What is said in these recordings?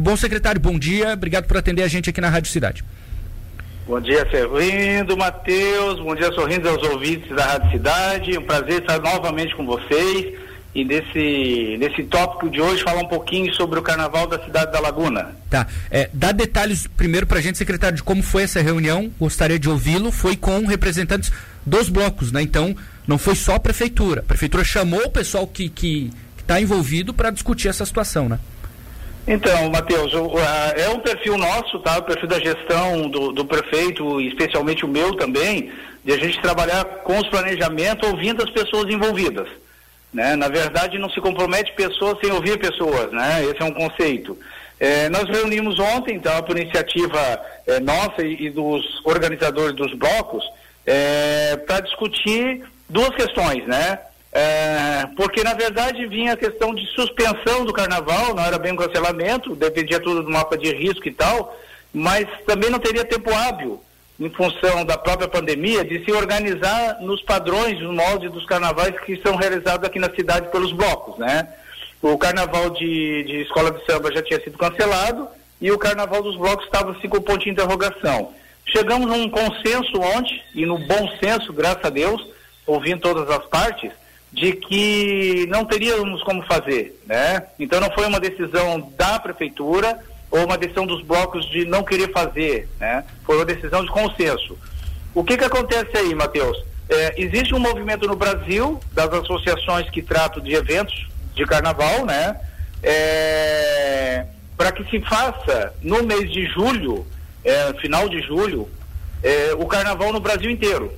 Bom secretário, bom dia, obrigado por atender a gente aqui na Rádio Cidade. Bom dia, Sorrindo, Matheus, bom dia, Sorrindo aos ouvintes da Rádio Cidade, um prazer estar novamente com vocês e nesse, nesse tópico de hoje falar um pouquinho sobre o Carnaval da cidade da Laguna. Tá, é, dá detalhes primeiro para a gente, secretário, de como foi essa reunião, gostaria de ouvi-lo, foi com representantes dos blocos, né? Então, não foi só a prefeitura, a prefeitura chamou o pessoal que está que, que tá envolvido para discutir essa situação, né? Então, Matheus, é um perfil nosso, tá? O perfil da gestão do, do prefeito, especialmente o meu também, de a gente trabalhar com os planejamentos, ouvindo as pessoas envolvidas. Né? Na verdade, não se compromete pessoas sem ouvir pessoas, né? Esse é um conceito. É, nós reunimos ontem, então, por iniciativa é, nossa e, e, dos organizadores dos blocos, é, para discutir duas questões, né? É, porque, na verdade, vinha a questão de suspensão do carnaval, não era bem um cancelamento, dependia tudo do mapa de risco e tal, mas também não teria tempo hábil, em função da própria pandemia, de se organizar nos padrões, nos moldes dos carnavais que são realizados aqui na cidade pelos blocos, né? O carnaval de, de escola de samba já tinha sido cancelado e o carnaval dos blocos estava assim com ponto de interrogação. Chegamos a um consenso ontem, e no bom senso, graças a Deus, ouvindo todas as partes, de que não teríamos como fazer, né? Então não foi uma decisão da prefeitura ou uma decisão dos blocos de não querer fazer, né? Foi uma decisão de consenso. O que que acontece aí, Matheus? É, existe um movimento no Brasil das associações que tratam de eventos de carnaval, né? É, para que se faça no mês de julho, é, final de julho, é, o carnaval no Brasil inteiro.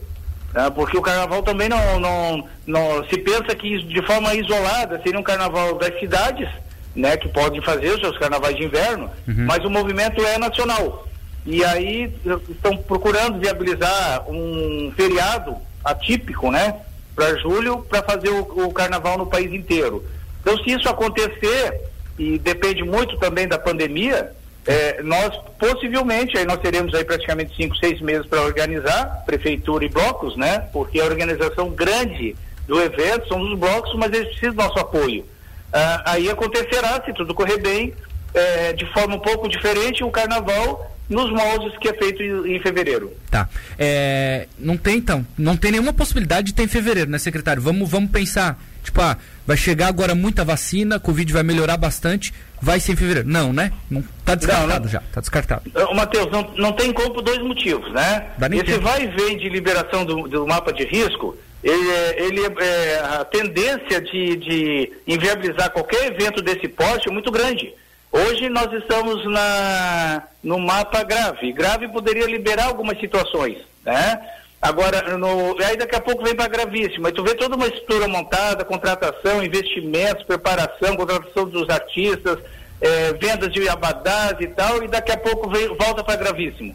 Né? porque o carnaval também não, não, não se pensa que de forma isolada seria um carnaval das cidades, né, que podem fazer os seus carnavais de inverno, uhum. mas o movimento é nacional. E aí estão procurando viabilizar um feriado atípico, né, para julho, para fazer o, o carnaval no país inteiro. Então, se isso acontecer, e depende muito também da pandemia, é, nós possivelmente, aí nós teremos aí praticamente cinco, seis meses para organizar, prefeitura e blocos, né? Porque a organização grande do evento são os blocos, mas eles precisam do nosso apoio. Ah, aí acontecerá, se tudo correr bem, é, de forma um pouco diferente, o carnaval nos moldes que é feito em, em fevereiro. Tá. É, não tem então, não tem nenhuma possibilidade de ter em fevereiro, né, secretário? Vamos, vamos pensar, tipo, ah, vai chegar agora muita vacina, a Covid vai melhorar bastante, vai ser em fevereiro. Não, né? Não, tá descartado não, não. já, tá descartado. Matheus, não, não tem como por dois motivos, né? Esse tempo. vai e vem de liberação do, do mapa de risco, ele, é, ele é, é, a tendência de, de inviabilizar qualquer evento desse porte é muito grande. Hoje nós estamos na, no mapa grave. Grave poderia liberar algumas situações, né? Agora, no, aí daqui a pouco vem para gravíssimo. Mas tu vê toda uma estrutura montada, contratação, investimentos, preparação, contratação dos artistas, é, vendas de abadás e tal, e daqui a pouco vem, volta para gravíssimo.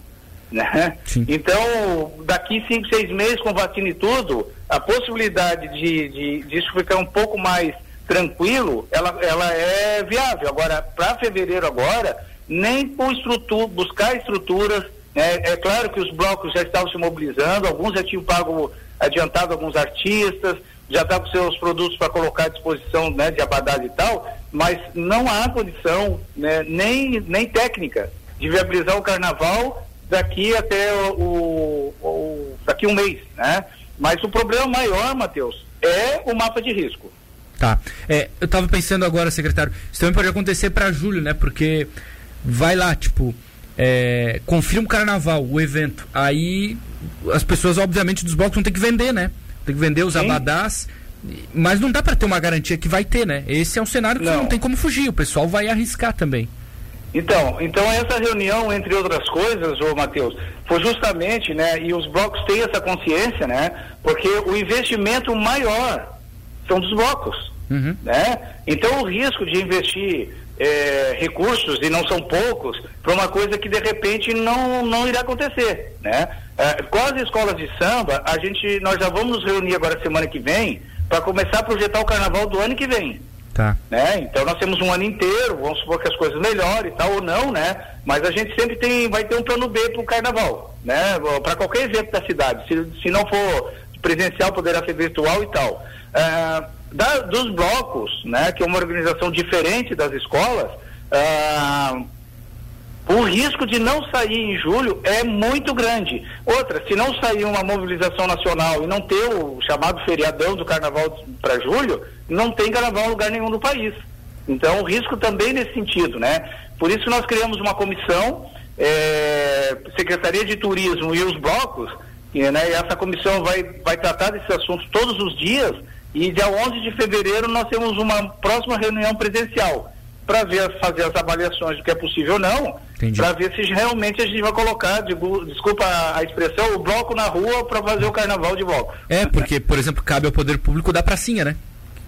Né? Então, daqui cinco, seis meses, com vacina e tudo, a possibilidade de, de, de isso ficar um pouco mais tranquilo, ela, ela é viável. Agora, para fevereiro agora, nem estrutura, buscar estruturas é, é, claro que os blocos já estavam se mobilizando, alguns já tinham pago adiantado alguns artistas, já estavam com seus produtos para colocar à disposição né, de abadás e tal, mas não há condição, né, nem, nem técnica, de viabilizar o carnaval daqui até o, o, o daqui um mês, né? Mas o problema maior, Matheus, é o mapa de risco. Tá. É, eu estava pensando agora, secretário, isso também pode acontecer para julho, né? Porque vai lá, tipo, é, confirma o carnaval, o evento. Aí as pessoas, obviamente, dos blocos vão ter que vender, né? Tem que vender os Sim. abadás. Mas não dá para ter uma garantia que vai ter, né? Esse é um cenário que não. não tem como fugir. O pessoal vai arriscar também. Então, então essa reunião, entre outras coisas, ô Matheus, foi justamente, né, e os blocos têm essa consciência, né, porque o investimento maior são dos blocos, uhum. né? Então o risco de investir é, recursos, e não são poucos, para uma coisa que de repente não, não irá acontecer. Né? É, com as escolas de samba, a gente, nós já vamos nos reunir agora semana que vem para começar a projetar o carnaval do ano que vem. Tá. Né? Então nós temos um ano inteiro, vamos supor que as coisas melhorem tal ou não, né? Mas a gente sempre tem, vai ter um plano B para o carnaval, né? Para qualquer evento da cidade. Se, se não for presencial, poderá ser virtual e tal. É, da, dos blocos, né, que é uma organização diferente das escolas, ah, o risco de não sair em julho é muito grande. Outra, se não sair uma mobilização nacional e não ter o chamado feriadão do carnaval para julho, não tem carnaval em lugar nenhum do país. Então, o risco também nesse sentido, né? Por isso nós criamos uma comissão, é, Secretaria de Turismo e os blocos, e, né, essa comissão vai, vai tratar desses assuntos todos os dias, e dia 11 de fevereiro nós temos uma próxima reunião presencial para ver fazer as avaliações do que é possível ou não, para ver se realmente a gente vai colocar, digo, desculpa a expressão, o bloco na rua para fazer o carnaval de volta. É, porque, por exemplo, cabe ao poder público da pracinha, né?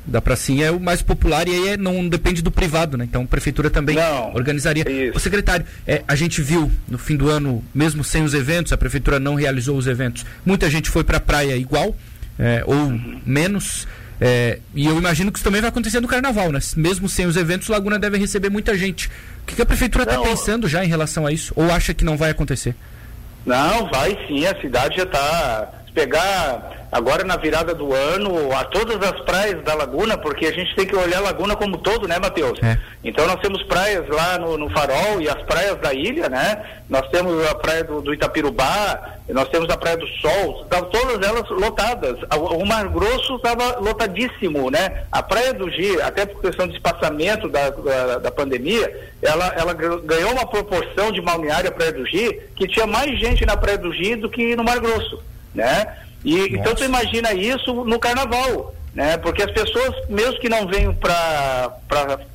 Da pracinha é o mais popular e aí é, não depende do privado, né? Então a prefeitura também não, organizaria. Isso. O secretário, é, a gente viu no fim do ano, mesmo sem os eventos, a prefeitura não realizou os eventos. Muita gente foi para a praia igual, é, ou uhum. menos. É, e eu imagino que isso também vai acontecer no carnaval, né? Mesmo sem os eventos, Laguna deve receber muita gente. O que, que a prefeitura está pensando já em relação a isso? Ou acha que não vai acontecer? Não, vai sim, a cidade já está. Pegar agora na virada do ano a todas as praias da Laguna, porque a gente tem que olhar a Laguna como todo, né, Matheus? É. Então nós temos praias lá no, no, Farol e as praias da ilha, né? Nós temos a praia do, do Itapirubá, nós temos a Praia do Sol, estavam todas elas lotadas. O Mar Grosso estava lotadíssimo, né? A Praia do Gi, até por questão de espaçamento da, da, da pandemia, ela, ela ganhou uma proporção de balneário Praia do Gi que tinha mais gente na Praia do Gi do que no Mar Grosso, né? E, então tu imagina isso no carnaval, né? Porque as pessoas, mesmo que não venham para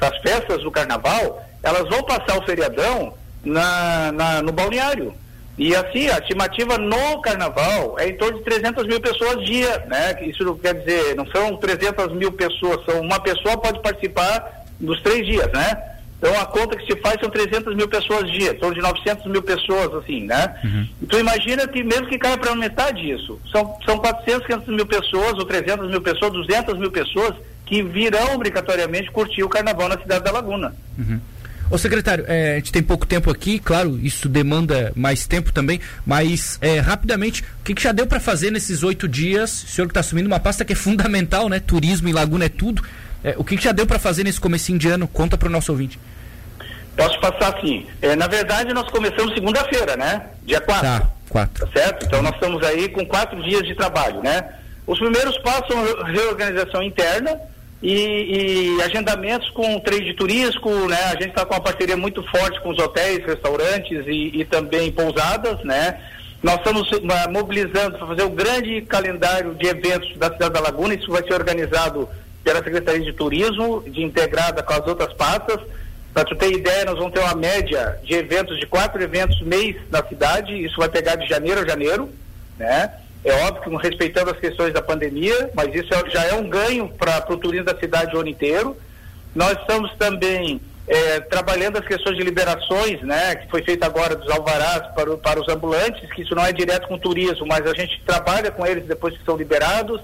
as festas do carnaval, elas vão passar o feriadão na, na, no balneário. E assim, a estimativa no carnaval é em torno de 300 mil pessoas dia, né? Isso quer dizer, não são 300 mil pessoas, são uma pessoa pode participar dos três dias, né? Então a conta que se faz são 300 mil pessoas dia, torno de 900 mil pessoas, assim, né? Uhum. Então imagina que mesmo que caia para metade disso, são, são 400, 500 mil pessoas, ou 300 mil pessoas, 200 mil pessoas que virão obrigatoriamente curtir o carnaval na cidade da Laguna. Uhum. Ô secretário, é, a gente tem pouco tempo aqui, claro, isso demanda mais tempo também, mas é, rapidamente, o que, que já deu para fazer nesses oito dias? O senhor que está assumindo uma pasta que é fundamental, né? Turismo em Laguna é tudo. É, o que, que, já deu para fazer nesse comecinho de ano? Conta para o nosso ouvinte. Posso passar assim. É, na verdade, nós começamos segunda-feira, né? Dia 4. Tá, 4. Tá certo? Então nós estamos aí com quatro dias de trabalho, né? Os primeiros passos são reorganização interna e, e agendamentos com trade turístico, né? A gente está com uma parceria muito forte com os hotéis, restaurantes e, e também pousadas, né? Nós estamos uh, mobilizando para fazer o grande calendário de eventos da cidade da Laguna. Isso vai ser organizado pela Secretaria de Turismo, de integrada com as outras pastas. Para tu ter ideia, nós vamos ter uma média de eventos, de quatro eventos mês na cidade, isso vai pegar de janeiro a janeiro, né? É óbvio que respeitando as questões da pandemia, mas isso é, já é um ganho para o turismo da cidade o ano inteiro. Nós estamos também é, trabalhando as questões de liberações, né, que foi feita agora dos alvarás para, para os ambulantes, que isso não é direto com o turismo, mas a gente trabalha com eles depois que são liberados.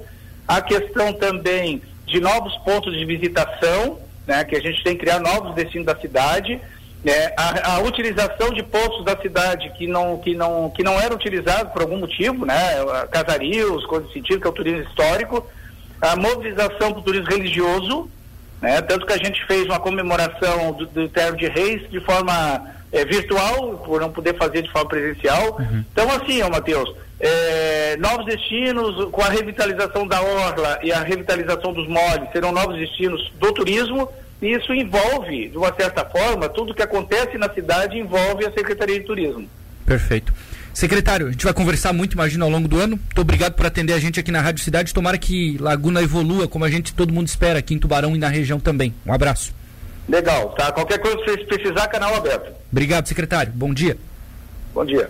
A questão também de novos pontos de visitação, né, que a gente tem que criar novos destinos da cidade, né, a, a, utilização de pontos da cidade que não, que não, que não eram utilizados por algum motivo, né, casarios, coisas desse sentido, que é o turismo histórico, a mobilização para o turismo religioso, né, tanto que a gente fez uma comemoração do, do Terno de Reis de forma é, virtual, por não poder fazer de forma presencial. Uhum. Então, assim, ó, Matheus, é, novos destinos, com a revitalização da orla e a revitalização dos moles, serão novos destinos do turismo, e isso envolve, de uma certa forma, tudo que acontece na cidade envolve a Secretaria de Turismo. Perfeito. Secretário, a gente vai conversar muito, imagino, ao longo do ano. Muito obrigado por atender a gente aqui na Rádio Cidade. Tomara que Laguna evolua, como a gente todo mundo espera, aqui em Tubarão e na região também. Um abraço. Legal, tá? Qualquer coisa que vocês precisar, canal aberto. Obrigado, secretário. Bom dia. Bom dia.